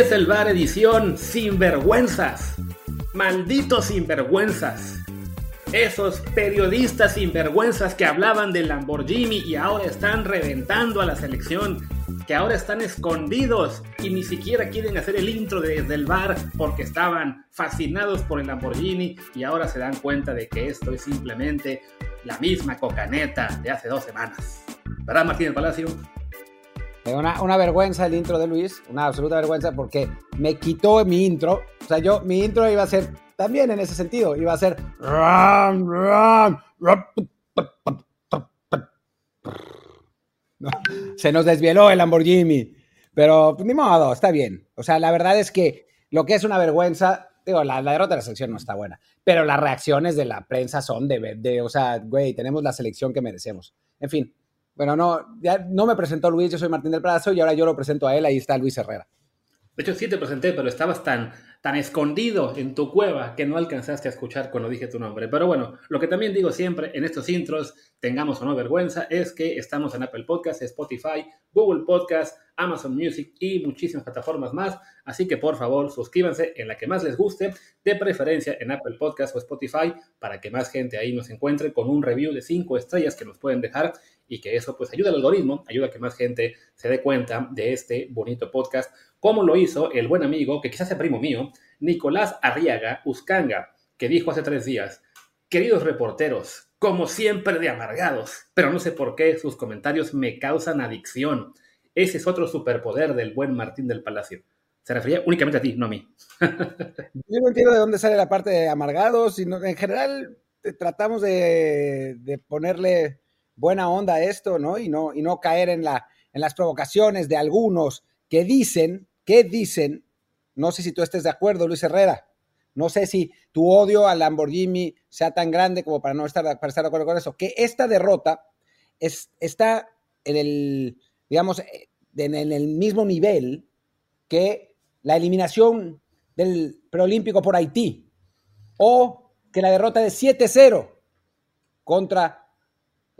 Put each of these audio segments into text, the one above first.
Desde el bar edición Sinvergüenzas. Malditos sinvergüenzas. Esos periodistas sinvergüenzas que hablaban del Lamborghini y ahora están reventando a la selección, que ahora están escondidos y ni siquiera quieren hacer el intro desde el bar porque estaban fascinados por el Lamborghini y ahora se dan cuenta de que esto es simplemente la misma cocaneta de hace dos semanas. ¿Verdad, Martín Palacio? Una, una, vergüenza el intro de Luis, una absoluta vergüenza porque me quitó mi intro. O sea, yo, mi intro iba a ser también en ese sentido, iba a ser. se nos desvieló el Lamborghini. Pero ni modo, está bien. O sea, la verdad es que lo que es una vergüenza, digo, la, la derrota de la selección no está buena, pero las reacciones de la prensa son de, de, o sea, güey, tenemos la selección que merecemos. En fin, bueno, no, ya no me presentó Luis, yo soy Martín del Prazo y ahora yo lo presento a él, ahí está Luis Herrera. De hecho, sí te presenté, pero estabas tan, tan escondido en tu cueva que no alcanzaste a escuchar cuando dije tu nombre. Pero bueno, lo que también digo siempre en estos intros, tengamos o no vergüenza, es que estamos en Apple Podcasts, Spotify, Google Podcasts, Amazon Music y muchísimas plataformas más. Así que por favor, suscríbanse en la que más les guste, de preferencia en Apple Podcasts o Spotify, para que más gente ahí nos encuentre con un review de 5 estrellas que nos pueden dejar y que eso pues ayuda al algoritmo, ayuda a que más gente se dé cuenta de este bonito podcast, como lo hizo el buen amigo, que quizás sea primo mío, Nicolás Arriaga Uscanga, que dijo hace tres días, queridos reporteros, como siempre de amargados, pero no sé por qué sus comentarios me causan adicción. Ese es otro superpoder del buen Martín del Palacio. Se refería únicamente a ti, no a mí. Yo no entiendo de dónde sale la parte de amargados, sino en general eh, tratamos de, de ponerle buena onda esto, ¿no? Y no, y no caer en, la, en las provocaciones de algunos que dicen, que dicen, no sé si tú estés de acuerdo, Luis Herrera, no sé si tu odio al Lamborghini sea tan grande como para no estar, para estar de acuerdo con eso, que esta derrota es, está en el, digamos, en el mismo nivel que la eliminación del preolímpico por Haití o que la derrota de 7-0 contra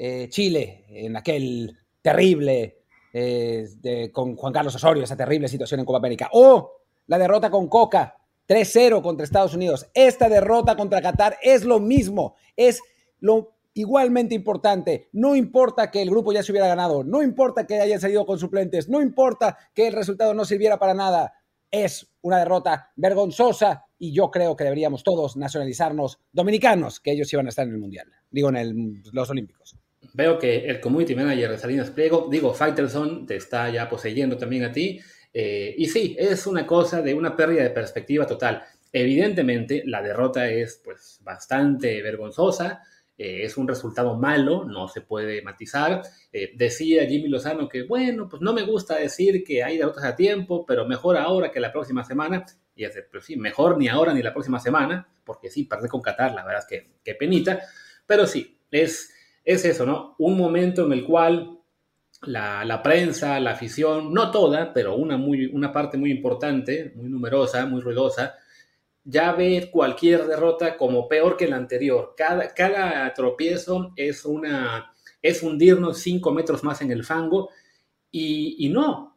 eh, Chile en aquel terrible, eh, con Juan Carlos Osorio, esa terrible situación en Copa América. O la derrota con Coca, 3-0 contra Estados Unidos. Esta derrota contra Qatar es lo mismo, es lo igualmente importante. No importa que el grupo ya se hubiera ganado, no importa que hayan salido con suplentes, no importa que el resultado no sirviera para nada. Es una derrota vergonzosa y yo creo que deberíamos todos nacionalizarnos dominicanos, que ellos iban a estar en el Mundial, digo en el, los Olímpicos. Veo que el community manager de Salinas Pliego, digo, Fighterson, te está ya poseyendo también a ti. Eh, y sí, es una cosa de una pérdida de perspectiva total. Evidentemente, la derrota es pues bastante vergonzosa, eh, es un resultado malo, no se puede matizar. Eh, decía Jimmy Lozano que, bueno, pues no me gusta decir que hay derrotas a tiempo, pero mejor ahora que la próxima semana. Y es pero sí, mejor ni ahora ni la próxima semana, porque sí, perder con Qatar, la verdad es que, que penita. Pero sí, es es eso, ¿no? Un momento en el cual la, prensa, la afición, no toda, pero una, muy, una parte muy importante, muy numerosa, muy ruidosa, ya ve cualquier derrota como peor que la anterior. Cada, cada tropiezo es, una, es hundirnos cinco metros más en el fango y, no,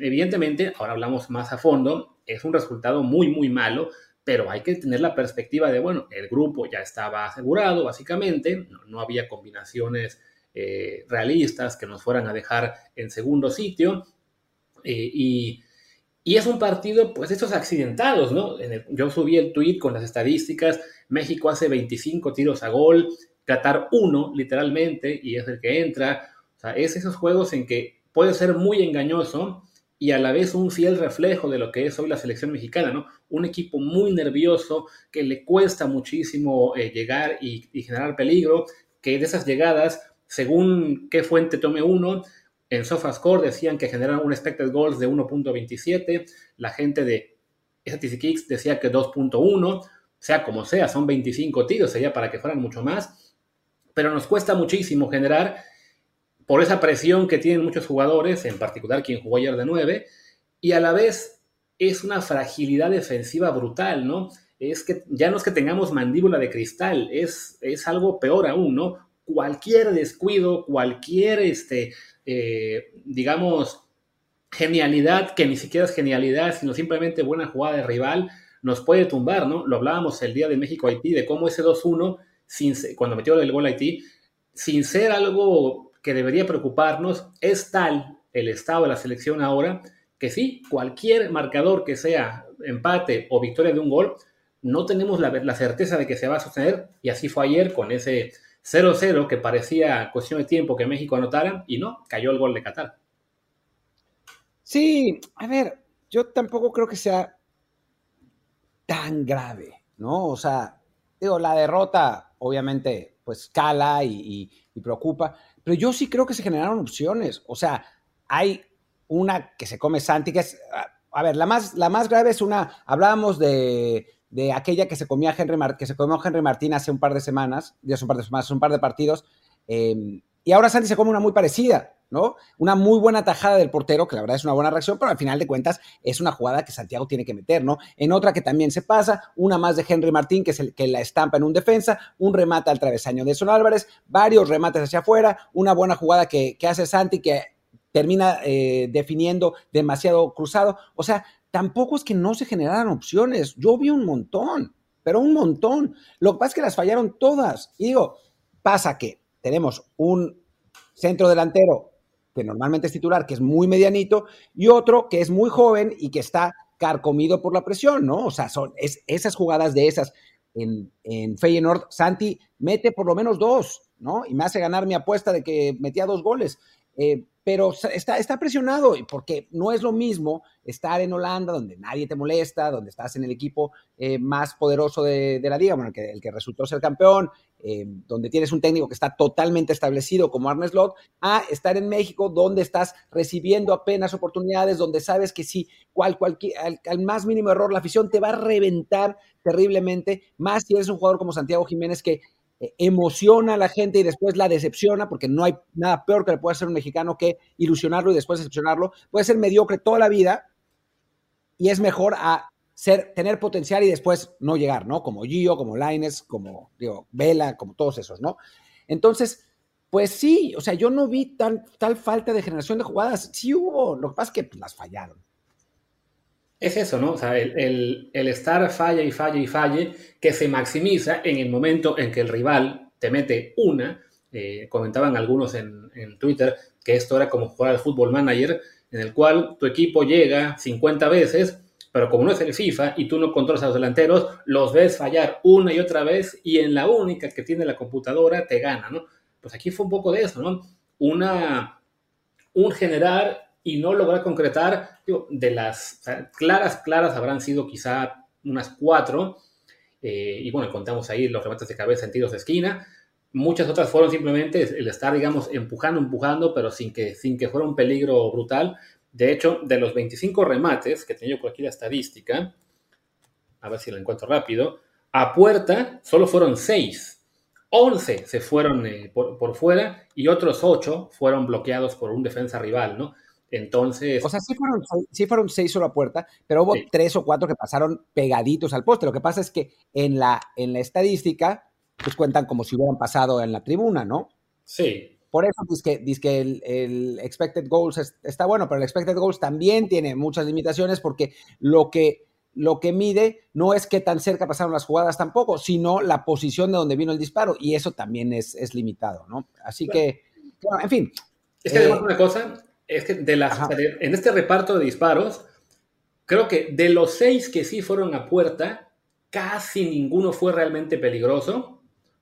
evidentemente, ahora hablamos más a fondo, es un resultado muy, muy malo, pero hay que tener la perspectiva de, bueno, el grupo ya estaba asegurado, básicamente, no, había combinaciones eh, realistas que nos fueran a dejar en segundo sitio, eh, y, es un partido, pues, estos accidentados, ¿no? yo subí el tweet con las estadísticas, México hace 25 tiros a gol, Qatar 1, literalmente, y es el que entra, o sea, es esos juegos en que puede ser muy engañoso, y a la vez un fiel reflejo de lo que es hoy la selección mexicana, ¿no? Un equipo muy nervioso, que le cuesta muchísimo eh, llegar y, generar peligro, que de esas llegadas, según qué fuente tome uno, en SofaScore decían que generan un expected goals de 1.27, la gente de Statistics decía que 2.1, sea como sea, son 25 tiros, sería para que fueran mucho más, pero nos cuesta muchísimo generar por esa presión que tienen muchos jugadores, en particular quien jugó ayer de 9, y a la vez es una fragilidad defensiva brutal, ¿no? Es que ya no es que tengamos mandíbula de cristal, es, es algo peor aún, ¿no? Cualquier descuido, cualquier, este, eh, digamos, genialidad, que ni siquiera es genialidad, sino simplemente buena jugada de rival, nos puede tumbar, ¿no? Lo hablábamos el día de México-Haití, de cómo ese 2-1, cuando metió el gol Haití, sin ser algo que debería preocuparnos, es tal el estado de la selección ahora que sí, cualquier marcador que sea empate o victoria de un gol, no tenemos la, certeza de que se va a sostener y así fue ayer con ese 0-0 que parecía cuestión de tiempo que México anotara y no, cayó el gol de Qatar. Sí, a ver, yo tampoco creo que sea tan grave, ¿no? O sea, digo, la derrota obviamente pues cala y, preocupa, pero yo sí creo que se generaron opciones, o sea, hay una que se come Santi, que es, a ver, la más, la más grave es una, hablábamos de, de aquella que se comía Henry que se comió Henry Martín hace un par de semanas, hace un par de semanas, un par de partidos, eh, y ahora Santi se come una muy parecida, ¿no? Una muy buena tajada del portero, que la verdad es una buena reacción, pero al final de cuentas es una jugada que Santiago tiene que meter, ¿no? En otra que también se pasa, una más de Henry Martín, que es el que la estampa en un defensa, un remate al travesaño de Son Álvarez, varios remates hacia afuera, una buena jugada que, hace Santi que termina eh, definiendo demasiado cruzado. O sea, tampoco es que no se generaran opciones. Yo vi un montón, pero un montón. Lo que pasa es que las fallaron todas. Y digo, pasa que tenemos un centro delantero que normalmente es titular, que es muy medianito, y otro que es muy joven y que está carcomido por la presión, ¿no? O sea, son esas jugadas de esas en, en Feyenoord, Santi mete por lo menos dos, ¿no? Y me hace ganar mi apuesta de que metía dos goles. Eh, pero está, está presionado porque no es lo mismo estar en Holanda, donde nadie te molesta, donde estás en el equipo eh, más poderoso de, la liga, bueno, que, el que resultó ser campeón, eh, donde tienes un técnico que está totalmente establecido como Arne Slot, a estar en México, donde estás recibiendo apenas oportunidades, donde sabes que si cual, cualquier, al, más mínimo error la afición te va a reventar terriblemente, más si eres un jugador como Santiago Jiménez que eh, emociona a la gente y después la decepciona, porque no hay nada peor que le pueda hacer un mexicano que ilusionarlo y después decepcionarlo. Puede ser mediocre toda la vida y es mejor a ser, tener potencial y después no llegar, ¿no? Como Gio, como Laines, como, digo, Vela, como todos esos, ¿no? Entonces, pues sí, o sea, yo no vi tal, tal falta de generación de jugadas. Sí hubo, lo que pasa es que pues, las fallaron. Es eso, ¿no? O sea, el, estar falla y falla y falle, que se maximiza en el momento en que el rival te mete una. Eh, comentaban algunos en, Twitter que esto era como jugar al fútbol manager, en el cual tu equipo llega 50 veces, pero como no es el FIFA y tú no controlas a los delanteros, los ves fallar una y otra vez y en la única que tiene la computadora te gana, ¿no? Pues aquí fue un poco de eso, ¿no? Una, un generar y no lograr concretar, de las claras, claras habrán sido quizá unas cuatro, eh, y bueno, contamos ahí los remates de cabeza en tiros de esquina, muchas otras fueron simplemente el estar, digamos, empujando, empujando, pero sin que, sin que fuera un peligro brutal. De hecho, de los 25 remates, que tenía por aquí la estadística, a ver si la encuentro rápido, a puerta solo fueron 6. 11 se fueron eh, por, por, fuera y otros 8 fueron bloqueados por un defensa rival, ¿no? Entonces. O sea, sí fueron, sí fueron seis a la puerta, pero hubo tres o cuatro que pasaron pegaditos al poste. Lo que pasa es que en la, en la estadística, pues cuentan como si hubieran pasado en la tribuna, ¿no? Sí. Por eso dice que, que el, el, expected goals está bueno, pero el expected goals también tiene muchas limitaciones porque lo que, lo que mide no es qué tan cerca pasaron las jugadas tampoco, sino la posición de donde vino el disparo, y eso también es, es limitado, ¿no? Así que, bueno, en fin. Es que además eh, una cosa, es que de las, en este reparto de disparos, creo que de los seis que sí fueron a puerta, casi ninguno fue realmente peligroso.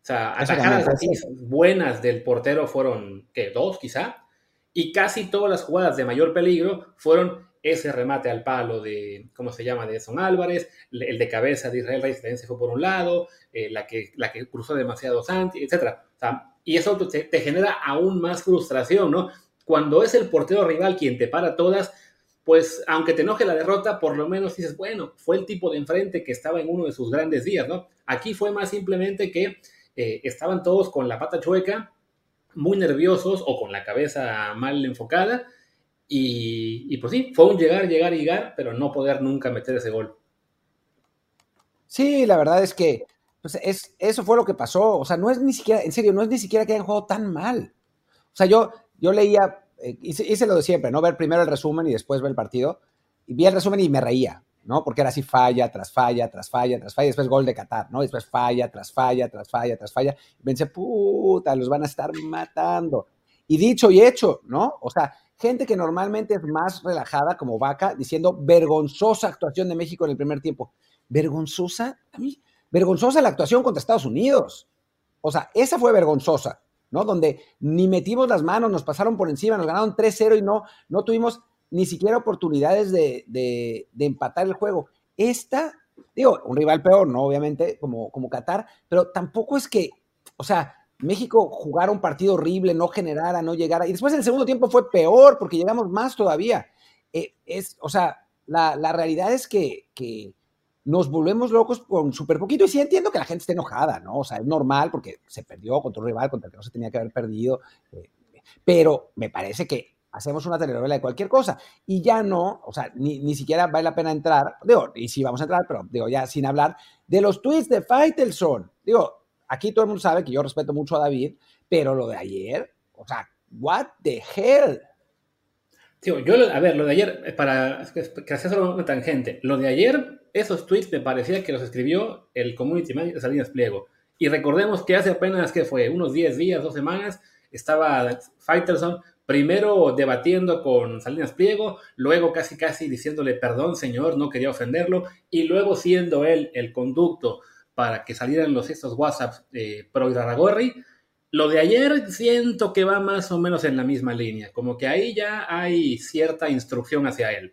O sea, atajadas así buenas del portero fueron, ¿qué? Dos quizá. Y casi todas las jugadas de mayor peligro fueron ese remate al palo de, ¿cómo se llama?, de Son Álvarez, el de cabeza de Israel Reyes se fue por un lado, eh, la, que, la que cruzó demasiado Santi, etc. O sea, y eso te genera aún más frustración, ¿no? Cuando es el portero rival quien te para todas, pues aunque te enoje la derrota, por lo menos dices, bueno, fue el tipo de enfrente que estaba en uno de sus grandes días, ¿no? Aquí fue más simplemente que eh, estaban todos con la pata chueca, muy nerviosos o con la cabeza mal enfocada. Y, pues sí, fue un llegar, llegar, llegar, pero no poder nunca meter ese gol. Sí, la verdad es que pues es, eso fue lo que pasó. O sea, no es ni siquiera, en serio, no es ni siquiera que hayan jugado tan mal. O sea, yo, yo leía eh, hice, lo de siempre, ¿no? Ver primero el resumen y después ver el partido. Y vi el resumen y me reía, ¿no? Porque era así falla, tras falla, tras falla, tras falla, después gol de Qatar, ¿no? Después falla, tras falla, tras falla, tras falla. Y pensé, puta, los van a estar matando. Y dicho y hecho, ¿no? O sea, gente que normalmente es más relajada como vaca, diciendo vergonzosa actuación de México en el primer tiempo. Vergonzosa, a mí, vergonzosa la actuación contra Estados Unidos. O sea, esa fue vergonzosa, ¿no? Donde ni metimos las manos, nos pasaron por encima, nos ganaron 3-0 y no, no tuvimos ni siquiera oportunidades de, de, empatar el juego. Esta, digo, un rival peor, ¿no? Obviamente, como, como Qatar, pero tampoco es que, o sea, México jugara un partido horrible, no generara, no llegara. Y después el segundo tiempo fue peor porque llegamos más todavía. Eh, es, o sea, la, la realidad es que, que, nos volvemos locos con súper poquito. Y sí entiendo que la gente esté enojada, ¿no? O sea, es normal porque se perdió contra un rival contra el que no se tenía que haber perdido. Eh, pero me parece que hacemos una telenovela de cualquier cosa y ya no, o sea, ni, ni, siquiera vale la pena entrar, digo, y sí vamos a entrar, pero digo, ya sin hablar de los tweets de Faitelson. Digo, aquí todo el mundo sabe que yo respeto mucho a David, pero lo de ayer, o sea, what the hell? Tío, yo, a ver, lo de ayer, para que hacer solo una tangente, lo de ayer, esos tweets me parecía que los escribió el community manager Salinas Pliego. Y recordemos que hace apenas, que fue? Unos 10 días, dos semanas, estaba Fighterson primero debatiendo con Salinas Pliego, luego casi casi diciéndole perdón señor, no quería ofenderlo, y luego siendo él el conducto para que salieran los estos WhatsApps eh, pro Iraragorri. Lo de ayer siento que va más o menos en la misma línea, como que ahí ya hay cierta instrucción hacia él.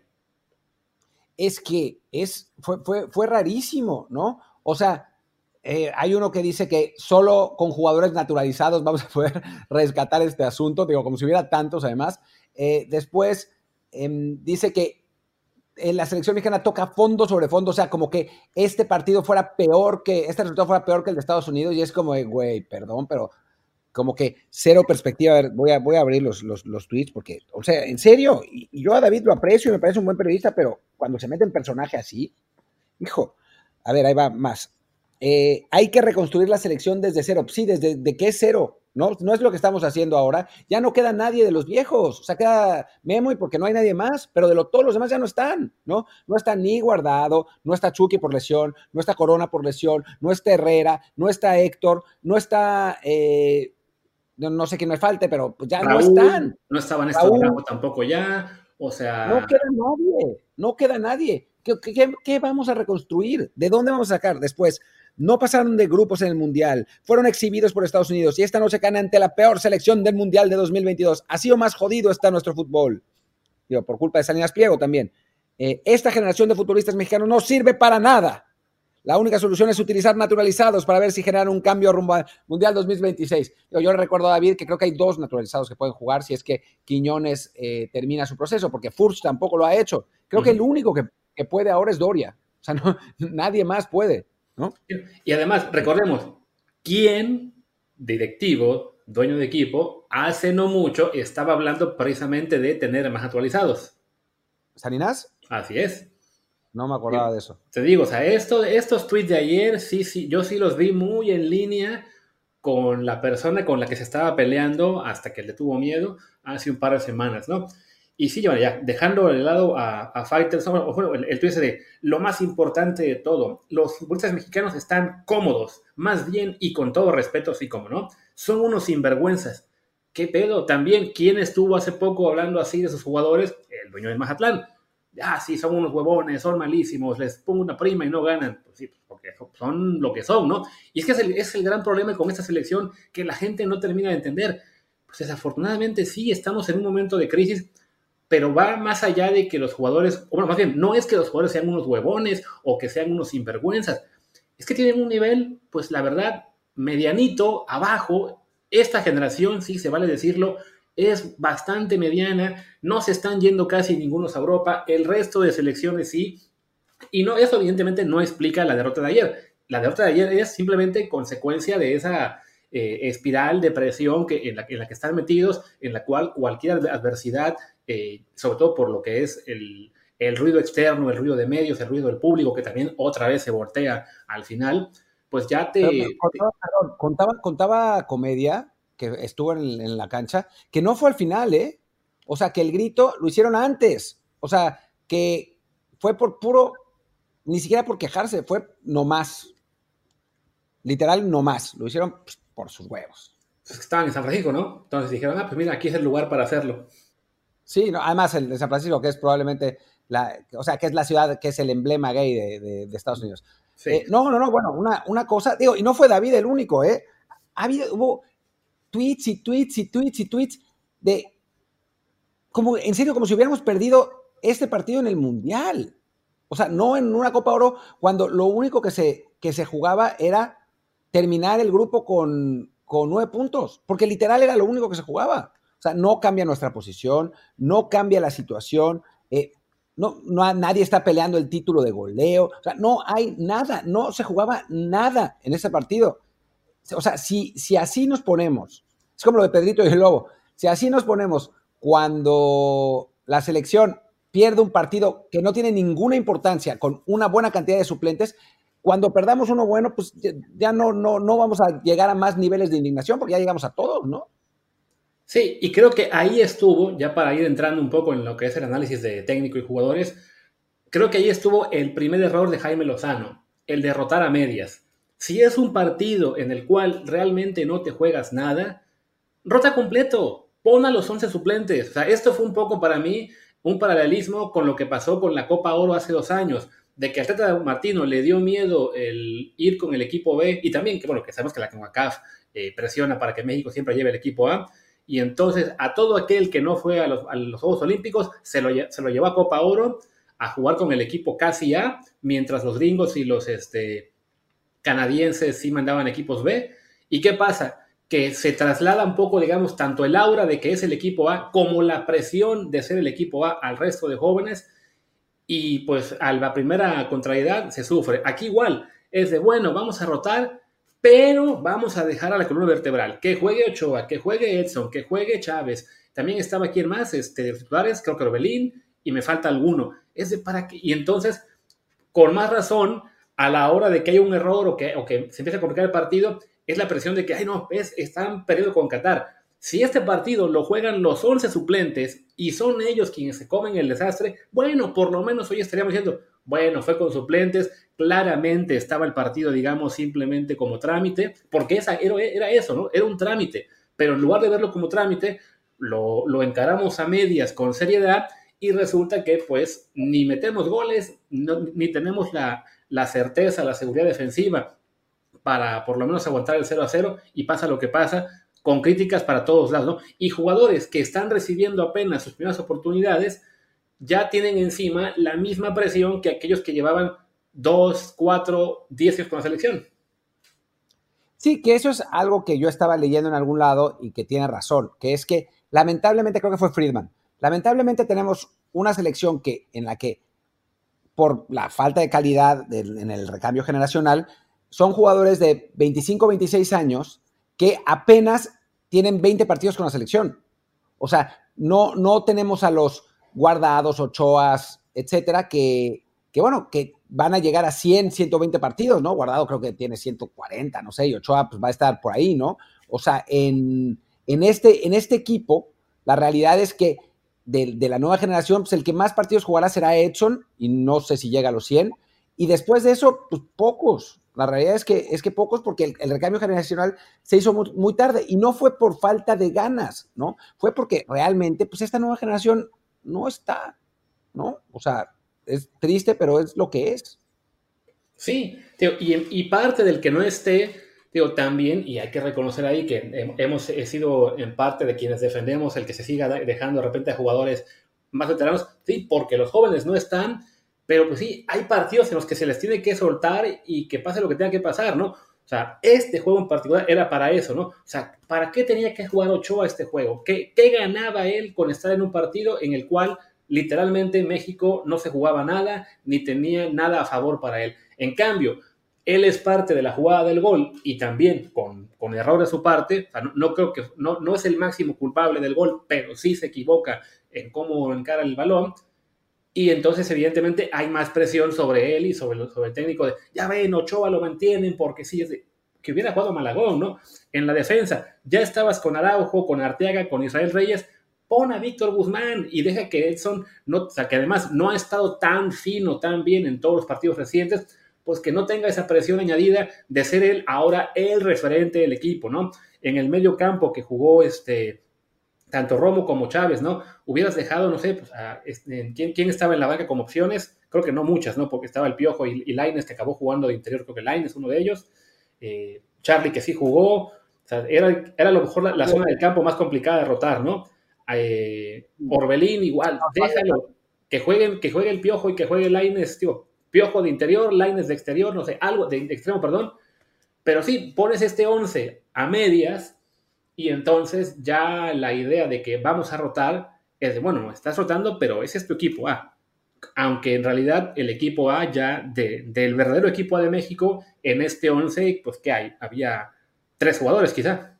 Es que es, fue, fue, fue rarísimo, ¿no? O sea, eh, hay uno que dice que solo con jugadores naturalizados vamos a poder rescatar este asunto, digo, como si hubiera tantos además. Eh, después em, dice que en la selección mexicana toca fondo sobre fondo, o sea, como que este partido fuera peor que, este resultado fuera peor que el de Estados Unidos y es como, güey, perdón, pero como que cero perspectiva. A ver, voy a, voy a abrir los, los, los tweets porque, o sea, en serio, y, yo a David lo aprecio y me parece un buen periodista, pero cuando se mete en personaje así, hijo, a ver, ahí va más. Eh, hay que reconstruir la selección desde cero. Sí, desde de qué cero. ¿no? No es lo que estamos haciendo ahora. Ya no queda nadie de los viejos. O sea, queda Memo y porque no hay nadie más, pero de lo, todos los demás ya no están, ¿no? No está ni Guardado, no está Chucky por lesión, no está Corona por lesión, no está Herrera, no está Héctor, no está. Eh, no, sé quién me falte, pero pues ya no están. No estaban estos tampoco ya. O sea. No queda nadie, no queda nadie. Qué vamos a reconstruir? ¿De dónde vamos a sacar después? no pasaron de grupos en el Mundial, fueron exhibidos por Estados Unidos y esta noche caen ante la peor selección del Mundial de 2022. Ha sido más jodido está nuestro fútbol. Digo, por culpa de Salinas Pliego también. Eh, esta generación de futbolistas mexicanos no sirve para nada. La única solución es utilizar naturalizados para ver si generan un cambio rumbo al Mundial 2026. Yo, yo le recuerdo a David que creo que hay dos naturalizados que pueden jugar si es que Quiñones eh, termina su proceso, porque Furch tampoco lo ha hecho. Creo que el único que, que, puede ahora es Doria. O sea, no, nadie más puede. Y además, recordemos, ¿quién, directivo, dueño de equipo, hace no mucho estaba hablando precisamente de tener más actualizados? ¿Salinas? Así es. No me acordaba de eso. Te digo, o sea, esto, estos tweets de ayer, sí, sí, yo sí los vi muy en línea con la persona con la que se estaba peleando hasta que le tuvo miedo hace un par de semanas, ¿no? Y sí, ya, dejando de lado a, a Fighters, bueno, el, el tweet de lo más importante de todo, los futbolistas mexicanos están cómodos, más bien y con todo respeto, sí como no, son unos sinvergüenzas. ¿Qué pedo? También, ¿quién estuvo hace poco hablando así de sus jugadores? El dueño de Mazatlán. Ah, sí, son unos huevones, son malísimos, les pongo una prima y no ganan. Pues sí, porque son lo que son, ¿no? Y es que es el, es el gran problema con esta selección que la gente no termina de entender. Pues desafortunadamente sí, estamos en un momento de crisis pero va más allá de que los jugadores, o bueno, más bien, no es que los jugadores sean unos huevones o que sean unos sinvergüenzas, es que tienen un nivel, pues la verdad, medianito, abajo. Esta generación, sí, se vale decirlo, es bastante mediana, no se están yendo casi ningunos a Europa, el resto de selecciones sí, y no, eso evidentemente no explica la derrota de ayer. La derrota de ayer es simplemente consecuencia de esa eh, espiral de presión que, en, la, en la que están metidos, en la cual cualquier adversidad eh, sobre todo por lo que es el, ruido externo, el ruido de medios, el ruido del público, que también otra vez se voltea al final, pues ya te... contaba, contaba, comedia, que estuvo en, la cancha, que no fue al final, ¿eh? O sea, que el grito lo hicieron antes. O sea, que fue por puro, ni siquiera por quejarse, fue nomás. Literal, nomás. Lo hicieron pues, por sus huevos. Pues estaban en San Francisco, ¿no? Entonces dijeron, ah, pues mira, aquí es el lugar para hacerlo. Sí, no, además el de San Francisco, que es probablemente la, o sea, que es la ciudad que es el emblema gay de, Estados Unidos. Eh, no, no, no, bueno, una, una, cosa, digo, y no fue David el único, ¿eh? Ha habido, hubo tweets y tweets y tweets y tweets de, como, en serio, como si hubiéramos perdido este partido en el Mundial. O sea, no en una Copa Oro, cuando lo único que se, que se jugaba era terminar el grupo con, con nueve puntos, porque literal era lo único que se jugaba. O sea, no cambia nuestra posición, no cambia la situación, eh, no, no, nadie está peleando el título de goleo, no hay nada, no se jugaba nada en ese partido. O sea, si, si así nos ponemos, es como lo de Pedrito y el Lobo, si así nos ponemos cuando la selección pierde un partido que no tiene ninguna importancia con una buena cantidad de suplentes, cuando perdamos uno bueno, pues ya no, no, no vamos a llegar a más niveles de indignación porque ya llegamos a todos, ¿no? Sí, y creo que ahí estuvo, ya para ir entrando un poco en lo que es el análisis de técnico y jugadores, creo que ahí estuvo el primer error de Jaime Lozano, el derrotar a medias. Si es un partido en el cual realmente no te juegas nada, rota completo, pon a los 11 suplentes. O sea, esto fue un poco para mí un paralelismo con lo que pasó con la Copa Oro hace dos años, de que a Teta Martino le dio miedo el ir con el equipo B y también que, bueno, que sabemos que la CONCACAF eh, presiona para que México siempre lleve el equipo A y entonces a todo aquel que no fue a los, Juegos Olímpicos se lo, se lo, llevó a Copa Oro a jugar con el equipo casi A, mientras los gringos y los este, canadienses sí mandaban equipos B. ¿Y qué pasa? Que se traslada un poco, digamos, tanto el aura de que es el equipo A como la presión de ser el equipo A al resto de jóvenes. Y pues a la primera contrariedad se sufre. Aquí igual, es de, bueno, vamos a rotar pero vamos a dejar a la columna vertebral. Que juegue Ochoa, que juegue Edson, que juegue Chávez. También estaba aquí más, este, titulares, creo que Orbelín, y me falta alguno. Es de para qué. Y entonces, con más razón, a la hora de que hay un error o que, o que se empieza a complicar el partido, es la presión de que, ay, no, ves, están perdiendo con Qatar. Si este partido lo juegan los 11 suplentes y son ellos quienes se comen el desastre, bueno, por lo menos hoy estaríamos diciendo, bueno, fue con suplentes, claramente estaba el partido, digamos, simplemente como trámite, porque esa era, eso, ¿no? Era un trámite, pero en lugar de verlo como trámite, lo, encaramos a medias con seriedad y resulta que pues ni metemos goles, ni tenemos la, la certeza, la seguridad defensiva para por lo menos aguantar el 0 a 0 y pasa lo que pasa, con críticas para todos lados, ¿no? Y jugadores que están recibiendo apenas sus primeras oportunidades, ya tienen encima la misma presión que aquellos que llevaban dos, cuatro, diez años con la selección. Sí, que eso es algo que yo estaba leyendo en algún lado y que tiene razón, que es que lamentablemente creo que fue Friedman. Lamentablemente tenemos una selección que en la que por la falta de calidad en el recambio generacional son jugadores de 25, 26 años que apenas tienen 20 partidos con la selección. O sea, no, no tenemos a los guardados, ochoas, etcétera, que, que, bueno, que van a llegar a 100, 120 partidos, ¿no? Guardado creo que tiene 140, no sé, y Ochoa pues va a estar por ahí, ¿no? O sea, en, en, este, en este equipo, la realidad es que de, de, la nueva generación, pues el que más partidos jugará será Edson, y no sé si llega a los 100, y después de eso, pues pocos. La realidad es que, es que pocos, porque el, recambio generacional se hizo muy, tarde, y no fue por falta de ganas, ¿no? Fue porque realmente, pues esta nueva generación no está, ¿no? O sea, es triste, pero es lo que es. Sí, y, parte del que no esté, digo, también, y hay que reconocer ahí que hemos sido en parte de quienes defendemos el que se siga dejando de repente a jugadores más veteranos, sí, porque los jóvenes no están, pero pues sí, hay partidos en los que se les tiene que soltar y que pase lo que tenga que pasar, ¿no? O sea, este juego en particular era para eso, ¿no? O sea, ¿para qué tenía que jugar Ochoa este juego? ¿Qué, ¿Qué, ganaba él con estar en un partido en el cual literalmente México no se jugaba nada ni tenía nada a favor para él? En cambio, él es parte de la jugada del gol y también con, con error de su parte, o sea, no, creo que, no, no es el máximo culpable del gol, pero sí se equivoca en cómo encara el balón, y entonces, evidentemente, hay más presión sobre él y sobre, sobre el técnico de, ya ven, Ochoa lo mantienen porque sí, es que hubiera jugado Malagón, ¿no? En la defensa, ya estabas con Araujo, con Arteaga, con Israel Reyes, pon a Víctor Guzmán y deja que Edson, no, o sea, que además no ha estado tan fino, tan bien en todos los partidos recientes, pues que no tenga esa presión añadida de ser él ahora el referente del equipo, ¿no? En el medio campo que jugó este, tanto Romo como Chávez, ¿no? Hubieras dejado, no sé, pues, este, ¿quién, estaba en la banca como opciones? Creo que no muchas, ¿no? Porque estaba el Piojo y, y Laines que acabó jugando de interior, creo que Laines uno de ellos. Eh, Charlie que sí jugó, o sea, era, era a lo mejor la, zona del campo más complicada de rotar, ¿no? Eh, Orbelín igual, déjalo, que jueguen, que juegue el Piojo y que juegue Laines, tío, Piojo de interior, Lines de exterior, no sé, algo de, extremo, perdón. Pero sí, pones este 11 a medias y entonces ya la idea de que vamos a rotar es de, bueno, estás rotando, pero ese es tu equipo A. Aunque en realidad el equipo A ya del verdadero equipo A de México, en este 11, pues ¿qué hay? Había tres jugadores quizá.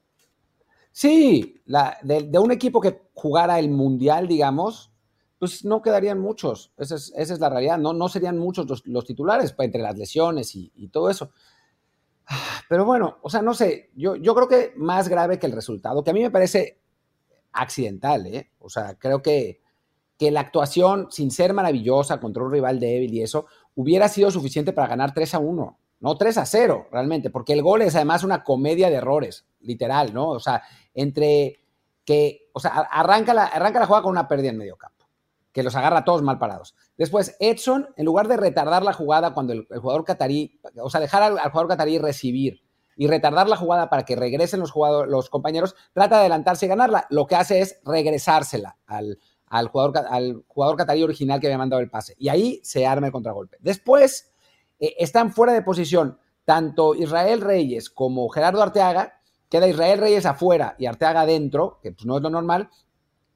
Sí, la, de, un equipo que jugara el Mundial, digamos, pues no quedarían muchos. Esa es, la realidad. No, no serían muchos los, titulares pues, entre las lesiones y, todo eso. Pero bueno, o sea, no sé, yo, yo creo que más grave que el resultado, que a mí me parece accidental, ¿eh? O sea, creo que, que la actuación, sin ser maravillosa contra un rival débil y eso, hubiera sido suficiente para ganar 3 a 1, no 3 a 0, realmente, porque el gol es además una comedia de errores, literal, ¿no? O sea, entre que, o sea, arranca la, arranca la jugada con una pérdida en medio campo que los agarra todos mal parados. Después, Edson, en lugar de retardar la jugada cuando el, jugador catarí, o sea, dejar al, jugador catarí recibir y retardar la jugada para que regresen los, los compañeros, trata de adelantarse y ganarla. Lo que hace es regresársela al, jugador, al jugador catarí original que había mandado el pase. Y ahí se arma el contragolpe. Después, eh, están fuera de posición tanto Israel Reyes como Gerardo Arteaga, queda Israel Reyes afuera y Arteaga adentro, que pues no es lo normal,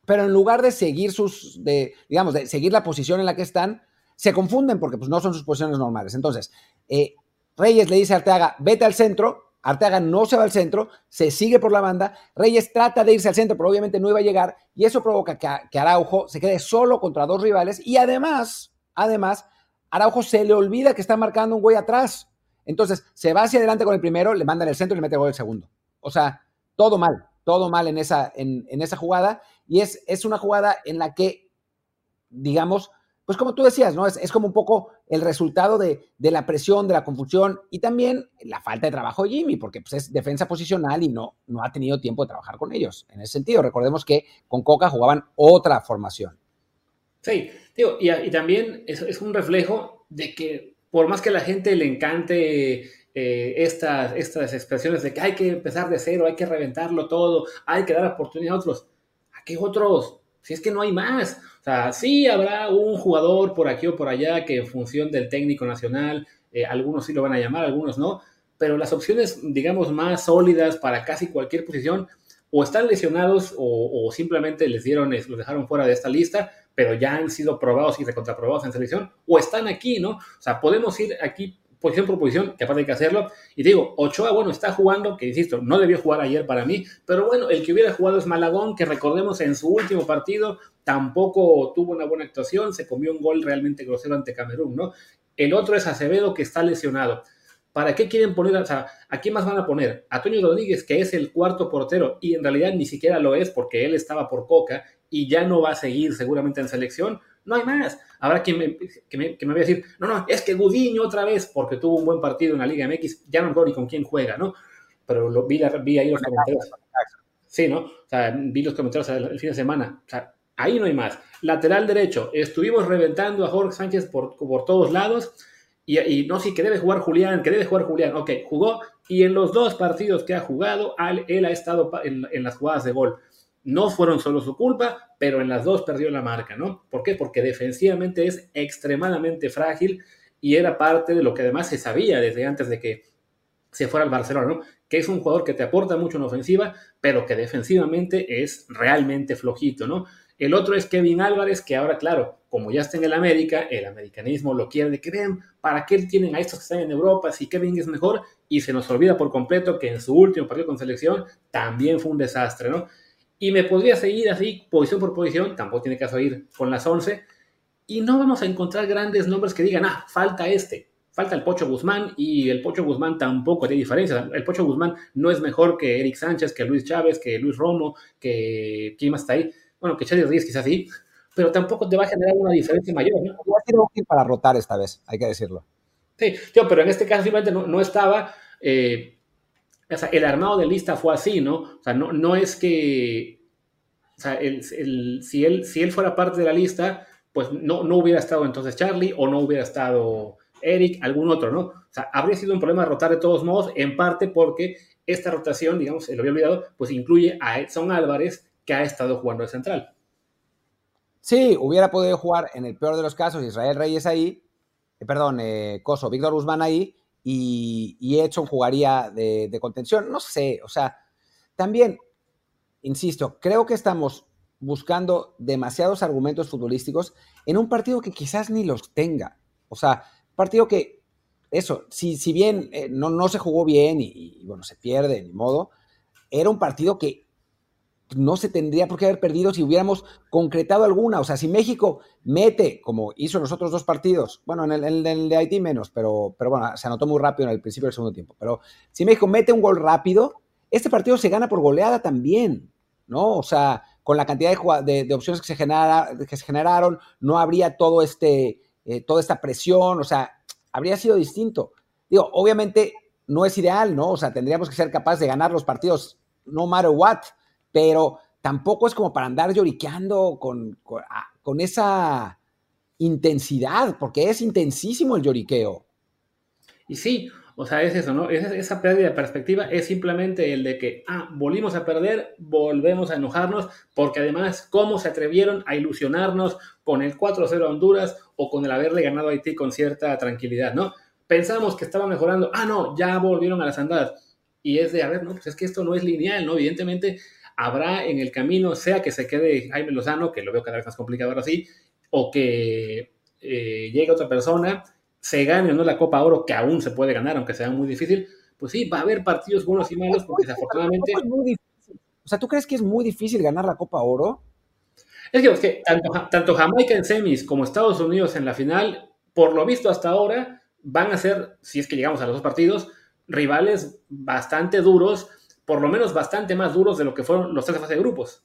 pero en lugar de seguir sus, de, digamos, de seguir la posición en la que están, se confunden porque pues, no son sus posiciones normales. Entonces, eh, Reyes le dice a Arteaga, vete al centro, Arteaga no se va al centro, se sigue por la banda, Reyes trata de irse al centro, pero obviamente no iba a llegar, y eso provoca que, Araujo se quede solo contra dos rivales, y además, además, Araujo se le olvida que está marcando un güey atrás. Entonces, se va hacia adelante con el primero, le manda en el centro y le mete el gol el segundo. O sea, todo mal todo mal en esa, en, esa jugada. Y es, es, una jugada en la que, digamos, pues como tú decías, ¿no? Es, como un poco el resultado de, la presión, de la confusión y también la falta de trabajo de Jimmy, porque pues, es defensa posicional y no, no ha tenido tiempo de trabajar con ellos. En ese sentido, recordemos que con Coca jugaban otra formación. Sí, digo, y, también es, es un reflejo de que por más que a la gente le encante eh, estas, estas expresiones de que hay que empezar de cero, hay que reventarlo todo, hay que dar oportunidad a otros. ¿A qué otros? Si es que no hay más. O sea, sí habrá un jugador por aquí o por allá que en función del técnico nacional, eh, algunos sí lo van a llamar, algunos no, pero las opciones, digamos, más sólidas para casi cualquier posición, o están lesionados o, simplemente les dieron, los dejaron fuera de esta lista, pero ya han sido probados y recontraprobados en selección, o están aquí, ¿no? O sea, podemos ir aquí posición por posición, que aparte hay que hacerlo. Y digo, Ochoa, bueno, está jugando, que insisto, no debió jugar ayer para mí, pero bueno, el que hubiera jugado es Malagón, que recordemos en su último partido tampoco tuvo una buena actuación, se comió un gol realmente grosero ante Camerún, ¿no? El otro es Acevedo, que está lesionado. ¿Para qué quieren poner, o sea, a quién más van a poner? A Toño Rodríguez, que es el cuarto portero, y en realidad ni siquiera lo es porque él estaba por Coca y ya no va a seguir seguramente en selección no hay más. Habrá quien me, que me, que me vaya a decir, no, no, es que Gudiño otra vez, porque tuvo un buen partido en la Liga MX, ya no ni con quién juega, ¿no? Pero lo, vi, vi ahí los comentarios. Sí, ¿no? O sea, vi los comentarios el, fin de semana. O sea, ahí no hay más. Lateral derecho, estuvimos reventando a Jorge Sánchez por, por todos lados. Y, no, sí, que debe jugar Julián, que debe jugar Julián. Ok, jugó. Y en los dos partidos que ha jugado, él ha estado en, en las jugadas de gol. No fueron solo su culpa, pero en las dos perdió la marca, ¿no? ¿Por qué? Porque defensivamente es extremadamente frágil y era parte de lo que además se sabía desde antes de que se fuera al Barcelona, ¿no? Que es un jugador que te aporta mucho en ofensiva, pero que defensivamente es realmente flojito, ¿no? El otro es Kevin Álvarez, que ahora, claro, como ya está en el América, el americanismo lo quiere de que vean, ¿para qué tienen a estos que están en Europa si Kevin es mejor? Y se nos olvida por completo que en su último partido con selección también fue un desastre, ¿no? Y me podría seguir así, posición por posición, tampoco tiene caso ir con las 11, y no vamos a encontrar grandes nombres que digan, ah, falta este, falta el Pocho Guzmán, y el Pocho Guzmán tampoco tiene diferencia. El Pocho Guzmán no es mejor que Eric Sánchez, que Luis Chávez, que Luis Romo, que quién más está ahí. bueno, que Charlie Rodríguez quizás sí, pero tampoco te va a generar una diferencia mayor, ¿no? Va a ser útil para rotar esta vez, hay que decirlo. Sí, pero en este caso simplemente no, estaba, eh, o sea, el armado de lista fue así, ¿no? O sea, no, no es que, o sea, el, si, él, si él fuera parte de la lista, pues no, no hubiera estado entonces Charlie o no hubiera estado Eric, algún otro, ¿no? O sea, habría sido un problema rotar de todos modos, en parte porque esta rotación, digamos, lo había olvidado, pues incluye a Edson Álvarez, que ha estado jugando de central. Sí, hubiera podido jugar en el peor de los casos Israel Reyes ahí, eh, perdón, eh, Coso, Víctor Guzmán ahí, y, y Edson jugaría de, contención. No sé, o sea, también, insisto, creo que estamos buscando demasiados argumentos futbolísticos en un partido que quizás ni los tenga. O sea, partido que, eso, si, si bien eh, no, no, se jugó bien y, bueno, se pierde, ni modo, era un partido que no se tendría por qué haber perdido si hubiéramos concretado alguna. O sea, si México mete, como hizo en los otros dos partidos, bueno, en el, de Haití menos, pero, pero bueno, se anotó muy rápido en el principio del segundo tiempo. Pero si México mete un gol rápido, este partido se gana por goleada también, ¿no? O sea, con la cantidad de, opciones que se, genera, que se generaron, no habría todo este, eh, toda esta presión, o sea, habría sido distinto. Digo, obviamente no es ideal, ¿no? O sea, tendríamos que ser capaces de ganar los partidos no matter what, pero tampoco es como para andar lloriqueando con, con, ah, esa intensidad, porque es intensísimo el lloriqueo. Y sí, o sea, es eso, ¿no? esa pérdida de perspectiva es simplemente el de que, ah, volvimos a perder, volvemos a enojarnos, porque además, ¿cómo se atrevieron a ilusionarnos con el 4-0 a Honduras o con el haberle ganado a Haití con cierta tranquilidad, ¿no? Pensamos que estaba mejorando, ah, no, ya volvieron a las andadas. Y es de, a ver, no, pues es que esto no es lineal, ¿no? Evidentemente habrá en el camino, sea que se quede Jaime Lozano, que lo veo cada vez más complicado ahora sí, o que eh, llegue otra persona se gane o no la Copa Oro, que aún se puede ganar, aunque sea muy difícil, pues sí, va a haber partidos buenos y malos, porque desafortunadamente... O sea, ¿tú crees que es muy difícil ganar la Copa Oro? Es que, es que tanto, tanto, Jamaica en semis como Estados Unidos en la final, por lo visto hasta ahora, van a ser, si es que llegamos a los dos partidos, rivales bastante duros, por lo menos bastante más duros de lo que fueron los tres de fase de grupos.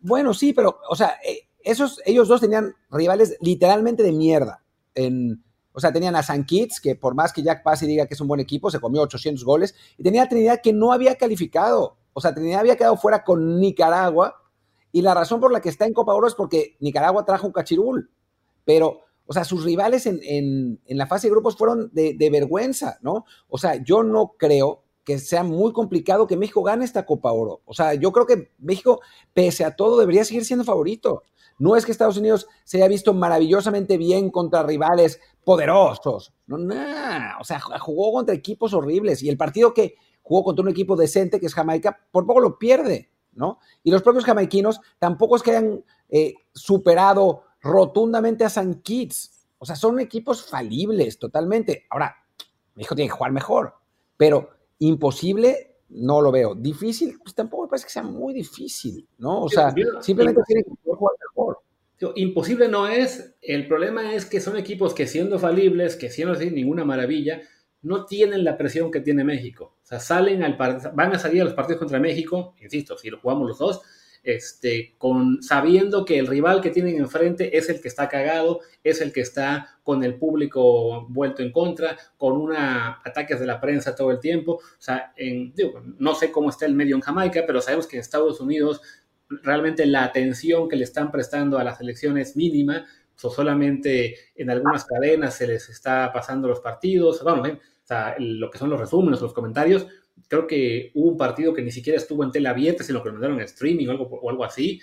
Bueno, sí, pero, o sea, eh, esos, ellos dos tenían rivales literalmente de mierda en, o sea, tenían a San Kitts, que por más que Jack Pase diga que es un buen equipo, se comió 800 goles. Y tenía a Trinidad que no había calificado. O sea, Trinidad había quedado fuera con Nicaragua. Y la razón por la que está en Copa Oro es porque Nicaragua trajo un cachirul. Pero, o sea, sus rivales en, la fase de grupos fueron de, de vergüenza, ¿no? O sea, yo no creo que sea muy complicado que México gane esta Copa Oro. O sea, yo creo que México, pese a todo, debería seguir siendo favorito. No es que Estados Unidos se haya visto maravillosamente bien contra rivales poderosos. No, no. O sea, jugó contra equipos horribles y el partido que jugó contra un equipo decente que es Jamaica, por poco lo pierde, ¿no? Y los propios jamaiquinos tampoco es que hayan eh, superado rotundamente a San Kitts. O sea, son equipos falibles totalmente. Ahora, México tiene que jugar mejor, pero imposible no lo veo. Difícil, pues tampoco me parece que sea muy difícil, ¿no? O sea, simplemente que jugar mejor. Imposible no es, el problema es que son equipos que siendo falibles, que siendo sin ninguna maravilla, no tienen la presión que tiene México. O sea, salen al van a salir a los partidos contra México, insisto, si lo jugamos los dos, este, con, sabiendo que el rival que tienen enfrente es el que está cagado, es el que está con el público vuelto en contra, con una ataques de la prensa todo el tiempo. O sea, en, no sé cómo está el medio en Jamaica, pero sabemos que en Estados Unidos realmente la atención que le están prestando a la selección es mínima, o solamente en algunas cadenas se les está pasando los partidos, bueno, lo que son los resúmenes, los comentarios, creo que hubo un partido que ni siquiera estuvo en tela abierta, sino que lo mandaron en streaming o algo, o algo así.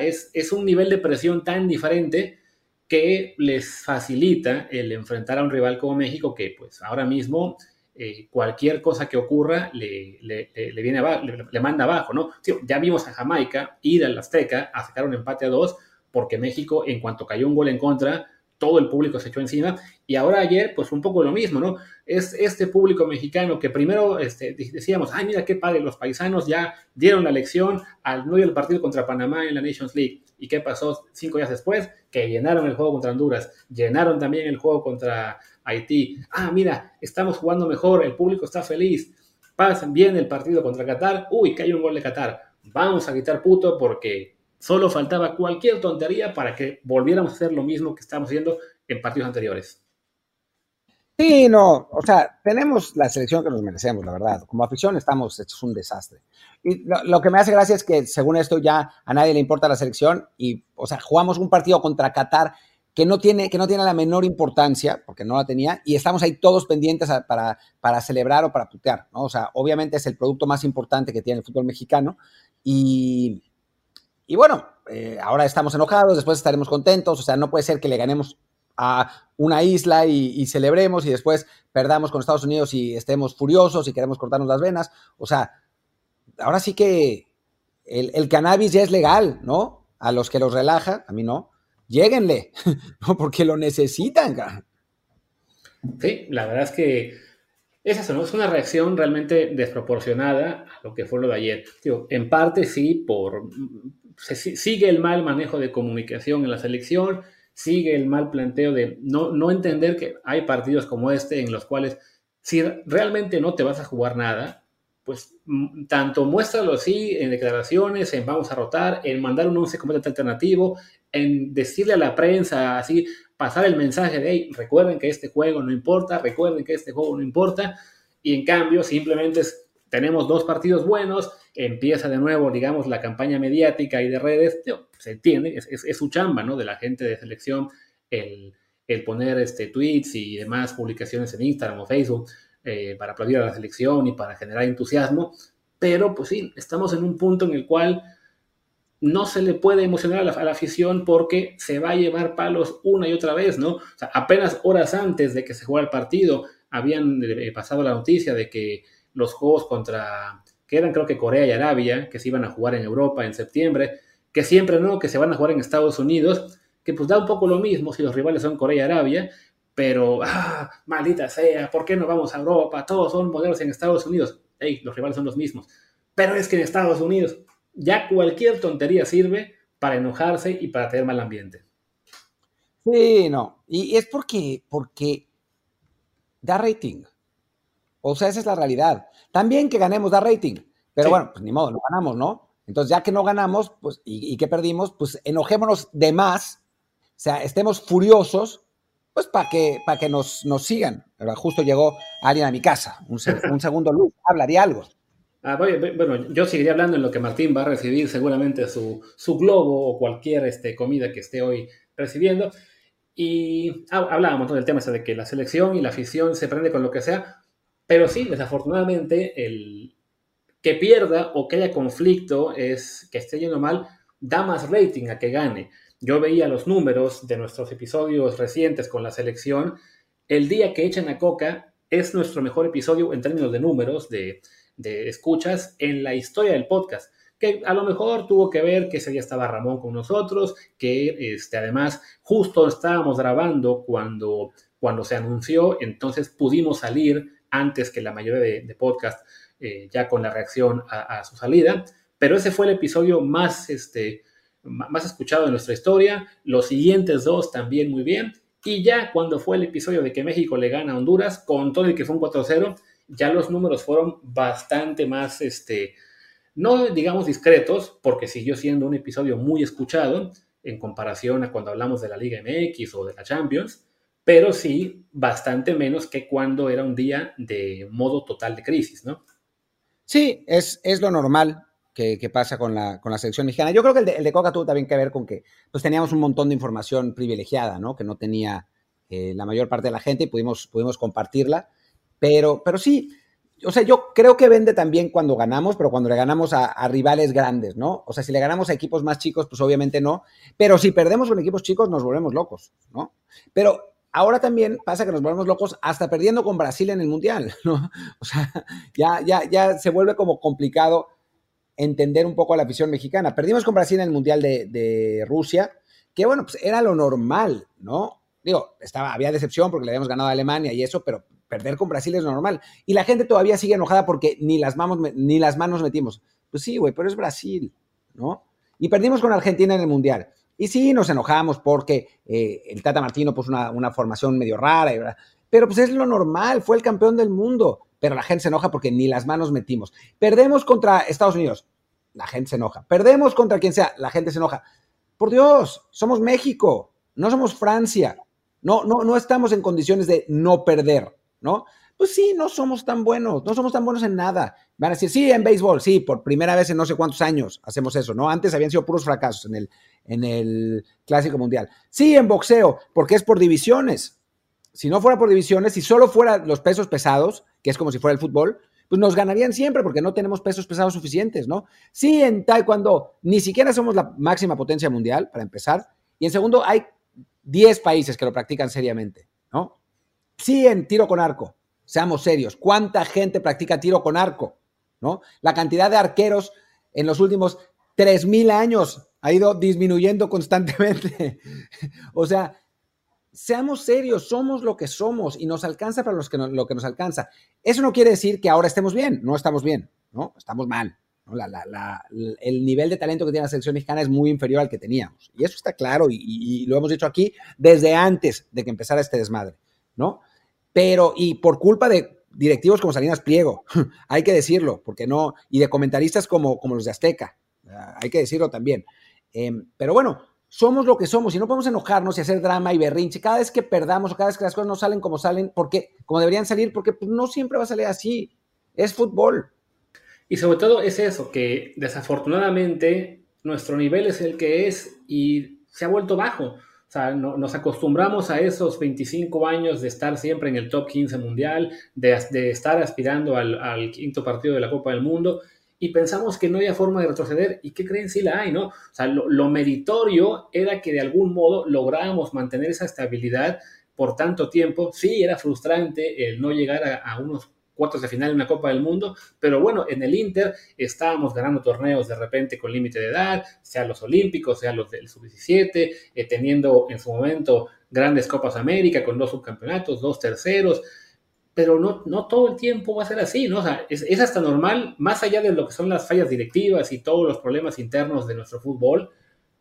es, es un nivel de presión tan diferente que les facilita el enfrentar a un rival como México, que pues ahora mismo eh, cualquier cosa que ocurra le, le, le viene le, manda abajo, ¿no? ya vimos a Jamaica ir al Azteca a sacar un empate a dos, porque México, en cuanto cayó un gol en contra, todo el público se echó encima. Y ahora ayer, pues un poco lo mismo, ¿no? Es este público mexicano que primero este, decíamos, ay, mira qué padre, los paisanos ya dieron la lección al no ir al partido contra Panamá en la Nations League. ¿Y qué pasó cinco días después? Que llenaron el juego contra Honduras, llenaron también el juego contra Haití. Ah, mira, estamos jugando mejor, el público está feliz. Pasan bien el partido contra Qatar. Uy, que hay un gol de Qatar. Vamos a quitar puto porque Solo faltaba cualquier tontería para que volviéramos a hacer lo mismo que estábamos haciendo en partidos anteriores. Sí, no, o sea, tenemos la selección que nos merecemos, la verdad. Como afición estamos es un desastre. Y lo, que me hace gracia es que, según esto, ya a nadie le importa la selección y, o sea, jugamos un partido contra Qatar que no tiene, que no tiene la menor importancia, porque no la tenía, y estamos ahí todos pendientes para, para celebrar o para putear, ¿no? O sea, obviamente es el producto más importante que tiene el fútbol mexicano y, y bueno, eh, ahora estamos enojados, después estaremos contentos, o sea, no puede ser que le ganemos a una isla y, celebremos y después perdamos con Estados Unidos y estemos furiosos y queremos cortarnos las venas. O sea, ahora sí que el, cannabis ya es legal, ¿no? A los que los relaja, a mí no, lléguenle, porque lo necesitan. Sí, la verdad es que es eso, ¿no? Es una reacción realmente desproporcionada a lo que fue lo de ayer. en parte sí, por sigue el mal manejo de comunicación en la selección, sigue el mal planteo de no, no entender que hay partidos como este en los cuales si realmente no te vas a jugar nada, pues mm, tanto muéstralo así en declaraciones, en vamos a rotar, en mandar un once completamente alternativo, en decirle a la prensa así, pasar el mensaje de, hey, recuerden que este juego no importa, recuerden que este juego no importa, y en cambio simplemente tenemos dos partidos buenos, empieza de nuevo, digamos, la campaña mediática y de redes, se entiende, es, su chamba, ¿no? De la gente de selección, el, poner este, tweets y demás publicaciones en Instagram o Facebook eh, para aplaudir a la selección y para generar entusiasmo, pero pues sí, estamos en un punto en el cual no se le puede emocionar a la, afición porque se va a llevar palos una y otra vez, ¿no? O sea, apenas horas antes de que se jugara el partido, habían eh, pasado la noticia de que los juegos contra que eran creo que Corea y Arabia, que se iban a jugar en Europa en septiembre, que siempre no, que se van a jugar en Estados Unidos, que pues da un poco lo mismo si los rivales son Corea y Arabia, pero, ah, maldita sea, ¿por qué no vamos a Europa? Todos son modelos en Estados Unidos. Hey, los rivales son los mismos. Pero es que en Estados Unidos ya cualquier tontería sirve para enojarse y para tener mal ambiente. Sí, no. Y es porque, porque da rating. O sea, esa es la realidad. También que ganemos da rating. Pero bueno, pues ni modo, no ganamos, ¿no? Entonces, ya que no ganamos, pues, y, que perdimos, pues enojémonos de más, o sea, estemos furiosos, pues para que, para que nos, nos sigan. Pero justo llegó alguien a mi casa, un, segundo luz, hablaría algo. Ah, bueno, yo seguiría hablando en lo que Martín va a recibir seguramente su, su globo o cualquier este, comida que esté hoy recibiendo. Y hablábamos del tema ese de que la selección y la afición se prende con lo que sea, pero sí, desafortunadamente, el que pierda o que haya conflicto, es que esté yendo mal, da más rating a que gane. Yo veía los números de nuestros episodios recientes con la selección. El día que echan a Coca es nuestro mejor episodio en términos de números, de, escuchas en la historia del podcast. Que a lo mejor tuvo que ver que ese día estaba Ramón con nosotros, que este, además justo estábamos grabando cuando, cuando se anunció, entonces pudimos salir antes que la mayoría de, podcasts, eh, ya con la reacción a, su salida. Pero ese fue el episodio más, este, más escuchado de nuestra historia. Los siguientes dos también muy bien. Y ya cuando fue el episodio de que México le gana a Honduras, con todo el que fue un 4-0, ya los números fueron bastante más, este, no digamos discretos, porque siguió siendo un episodio muy escuchado en comparación a cuando hablamos de la Liga MX o de la Champions, pero sí bastante menos que cuando era un día de modo total de crisis, ¿no? Sí, es, es lo normal que, pasa con la, con la, selección mexicana. Yo creo que el de, Coca tuvo también que ver con que pues, teníamos un montón de información privilegiada, ¿no? Que no tenía eh, la mayor parte de la gente y pudimos, pudimos compartirla. Pero, pero sí, o sea, yo creo que vende también cuando ganamos, pero cuando le ganamos a, a, rivales grandes, ¿no? O sea, si le ganamos a equipos más chicos, pues obviamente no. Pero si perdemos con equipos chicos, nos volvemos locos, ¿no? Pero ahora también pasa que nos volvemos locos hasta perdiendo con Brasil en el Mundial, ¿no? O sea, ya, ya, ya se vuelve como complicado entender un poco a la afición mexicana. Perdimos con Brasil en el Mundial de, Rusia, que bueno, pues era lo normal, ¿no? Digo, estaba, había decepción porque le habíamos ganado a Alemania y eso, pero perder con Brasil es normal. Y la gente todavía sigue enojada porque ni las manos, ni las manos metimos. Pues sí, güey, pero es Brasil, ¿no? Y perdimos con Argentina en el Mundial. Y sí, nos enojamos porque eh, el Tata Martino puso una, formación medio rara, pero pues es lo normal, fue el campeón del mundo, pero la gente se enoja porque ni las manos metimos. Perdemos contra Estados Unidos. la gente se enoja. Perdemos contra quien sea, la gente se enoja. Por Dios, somos México, no somos Francia. No, no, no estamos en condiciones de no perder, ¿no? Pues sí, no somos tan buenos, no somos tan buenos en nada. Van a decir, sí, en béisbol, sí, por primera vez en no sé cuántos años hacemos eso, ¿no? Antes habían sido puros fracasos en el, en el Clásico Mundial. Sí, en boxeo, porque es por divisiones. Si no fuera por divisiones, si solo fuera los pesos pesados, que es como si fuera el fútbol, pues nos ganarían siempre porque no tenemos pesos pesados suficientes, ¿no? Sí, en taekwondo ni siquiera somos la máxima potencia mundial, para empezar, y en segundo hay 10 países que lo practican seriamente, ¿no? Sí, en tiro con arco, seamos serios, ¿cuánta gente practica tiro con arco? ¿No? La cantidad de arqueros en los últimos 3.000 años ha ido disminuyendo constantemente. o sea, seamos serios, somos lo que somos y nos alcanza para los que lo que nos alcanza. Eso no quiere decir que ahora estemos bien, no estamos bien, ¿no? Estamos mal. el nivel de talento que tiene la selección mexicana es muy inferior al que teníamos. Y eso está claro y, y, lo hemos dicho aquí desde antes de que empezara este desmadre, ¿no? Pero, y por culpa de directivos como Salinas Pliego, hay que decirlo, porque no, y de comentaristas como, como los de Azteca, hay que decirlo también. Em, pero bueno, somos lo que somos y no podemos enojarnos y hacer drama y berrinche cada vez que perdamos o cada vez que las cosas no salen como salen, porque como deberían salir, porque pues, no siempre va a salir así. Es fútbol. Y sobre todo es eso, que desafortunadamente nuestro nivel es el que es y se ha vuelto bajo. O sea, nos acostumbramos a esos 25 años de estar siempre en el top 15 mundial, de, estar aspirando al, quinto partido de la Copa del Mundo y pensamos que no había forma de retroceder. ¿Y qué creen? Sí la hay, ¿no? O sea, lo, meritorio era que de algún modo lográbamos mantener esa estabilidad por tanto tiempo. Sí, era frustrante el no llegar a, unos cuartos de final en una Copa del Mundo, pero bueno, en el Inter estábamos ganando torneos de repente con límite de edad, sea los Olímpicos, sea los del Sub-17, eh, teniendo en su momento grandes Copas América con dos subcampeonatos, dos terceros, pero no, no todo el tiempo va a ser así, ¿no? O sea, es, es, hasta normal, más allá de lo que son las fallas directivas y todos los problemas internos de nuestro fútbol,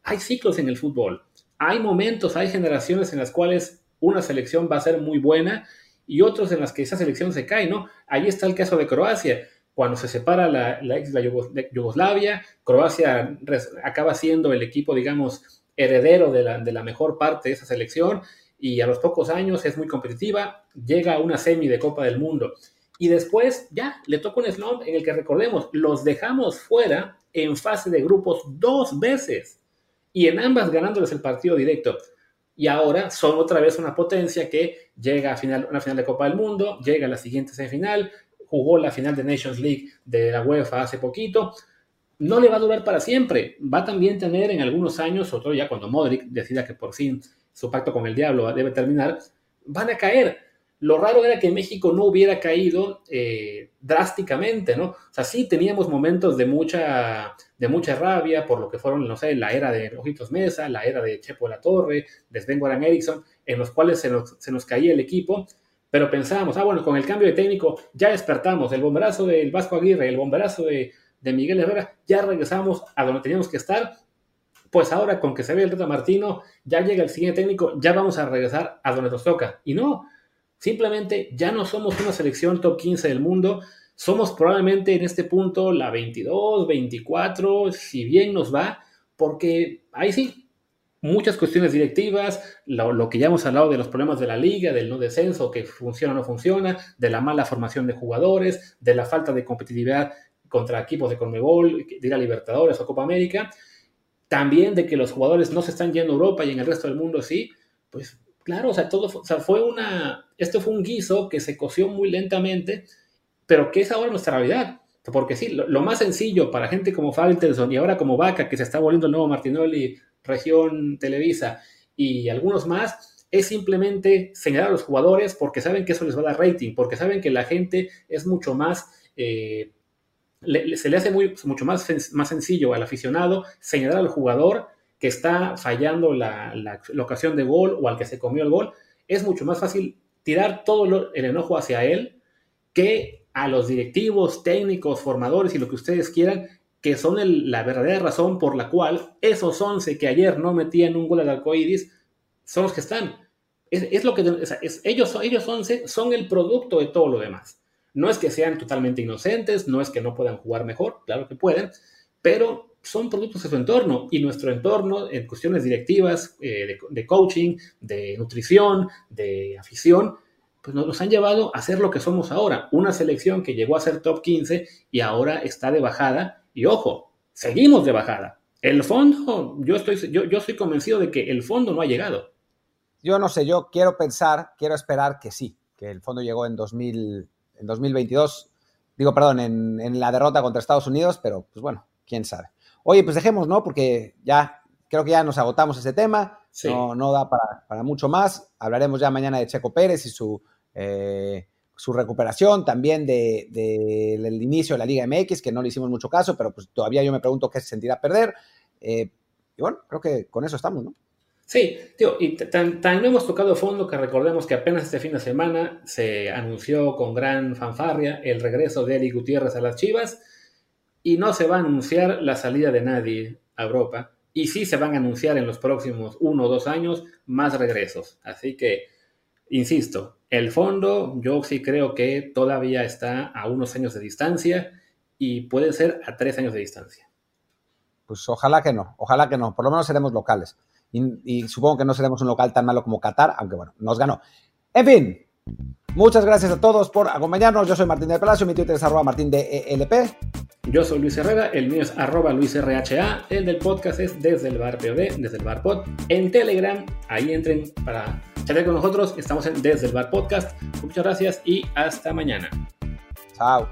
hay ciclos en el fútbol. Hay momentos, hay generaciones en las cuales una selección va a ser muy buena y otros en las que esa selección se cae, ¿no? Ahí está el caso de Croacia. Cuando se separa la, ex Yugoslavia, Croacia acaba siendo el equipo, digamos, heredero de la, de la mejor parte de esa selección y a los pocos años es muy competitiva, llega a una semi de Copa del Mundo. Y después ya le toca un slump en el que recordemos, los dejamos fuera en fase de grupos dos veces y en ambas ganándoles el partido directo. Y ahora son otra vez una potencia que llega a final, una final de Copa del Mundo, llega a la siguiente semifinal, jugó la final de Nations League de la UEFA hace poquito. No le va a durar para siempre. Va a también tener en algunos años, sobre todo ya cuando Modric decida que por fin su pacto con el diablo debe terminar, van a caer. Lo raro era que México no hubiera caído eh, drásticamente, ¿no? O sea, sí teníamos momentos de mucha, de mucha rabia por lo que fueron, no sé, la era de Ojitos Mesa, la era de Chepo de la Torre, de Sven Goran Eriksson, en los cuales se nos, se nos caía el equipo, pero pensábamos, ah, bueno, con el cambio de técnico ya despertamos, el bomberazo del Vasco Aguirre, el bomberazo de, de Miguel Herrera, ya regresamos a donde teníamos que estar pues ahora con que se ve el Tata Martino, ya llega el siguiente técnico, ya vamos a regresar a donde nos toca. Y no, simplemente ya no somos una selección top 15 del mundo, somos probablemente en este punto la 22, 24, si bien nos va, porque ahí sí, muchas cuestiones directivas, lo, que ya hemos hablado de los problemas de la liga, del no descenso, que funciona o no funciona, de la mala formación de jugadores, de la falta de competitividad contra equipos de Conmebol, de ir a Libertadores o Copa América, también de que los jugadores no se están yendo a Europa y en el resto del mundo sí, pues claro, o sea, todo o sea, fue una, esto fue un guiso que se coció muy lentamente, pero que es ahora nuestra realidad. Porque sí, lo, más sencillo para gente como Falterson y ahora como Vaca, que se está volviendo el nuevo Martinoli, región Televisa y algunos más, es simplemente señalar a los jugadores porque saben que eso les va a dar rating, porque saben que la gente es mucho más eh, se le hace muy, mucho más, más sencillo al aficionado señalar al jugador que está fallando la, la, ocasión de gol o al que se comió el gol. Es mucho más fácil tirar todo el enojo hacia él que a los directivos, técnicos, formadores y lo que ustedes quieran, que son la verdadera razón por la cual esos 11 que ayer no metían un gol al arcoíris son los que están. Es, lo que ellos, ellos 11 son el producto de todo lo demás. No es que sean totalmente inocentes, no es que no puedan jugar mejor, claro que pueden, pero son productos de su entorno y nuestro entorno en cuestiones directivas, eh, de, coaching, de nutrición, de afición, pues nos, han llevado a ser lo que somos ahora, una selección que llegó a ser top 15 y ahora está de bajada y ojo, seguimos de bajada. El fondo, yo estoy, yo, yo estoy convencido de que el fondo no ha llegado. Yo no sé, yo quiero pensar, quiero esperar que sí, que el fondo llegó en, 2000, en 2022, digo, perdón, en, en la derrota contra Estados Unidos, pero pues bueno, quién sabe. Oye, pues dejemos, ¿no? Porque ya creo que ya nos agotamos ese tema, no, no, da para, mucho más. Hablaremos ya mañana de Checo Pérez y su, eh, su recuperación, también del de, inicio de la Liga MX, que no le hicimos mucho caso, pero pues todavía yo me pregunto qué se sentirá perder. Eh, y bueno, creo que con eso estamos, ¿no? Sí, tío, y tan, tan no hemos tocado fondo que recordemos que apenas este fin de semana se anunció con gran fanfarria el regreso de Eli Gutiérrez a las Chivas y no se va a anunciar la salida de nadie a Europa. Y sí se van a anunciar en los próximos uno o dos años más regresos. Así que, insisto, el fondo yo sí creo que todavía está a unos años de distancia y puede ser a tres años de distancia. Pues ojalá que no, ojalá que no. Por lo menos seremos locales. Y, supongo que no seremos un local tan malo como Qatar, aunque bueno, nos ganó. En fin, muchas gracias a todos por acompañarnos. Yo soy Martín de Palacio, mi Twitter es arroba martín de ELP. Yo soy Luis Herrera, el mío es arroba luisrha, el del podcast es desde el bar POD, desde el bar pod. En Telegram, ahí entren para chatear con nosotros, estamos en desde el bar podcast. Muchas gracias y hasta mañana. Chao.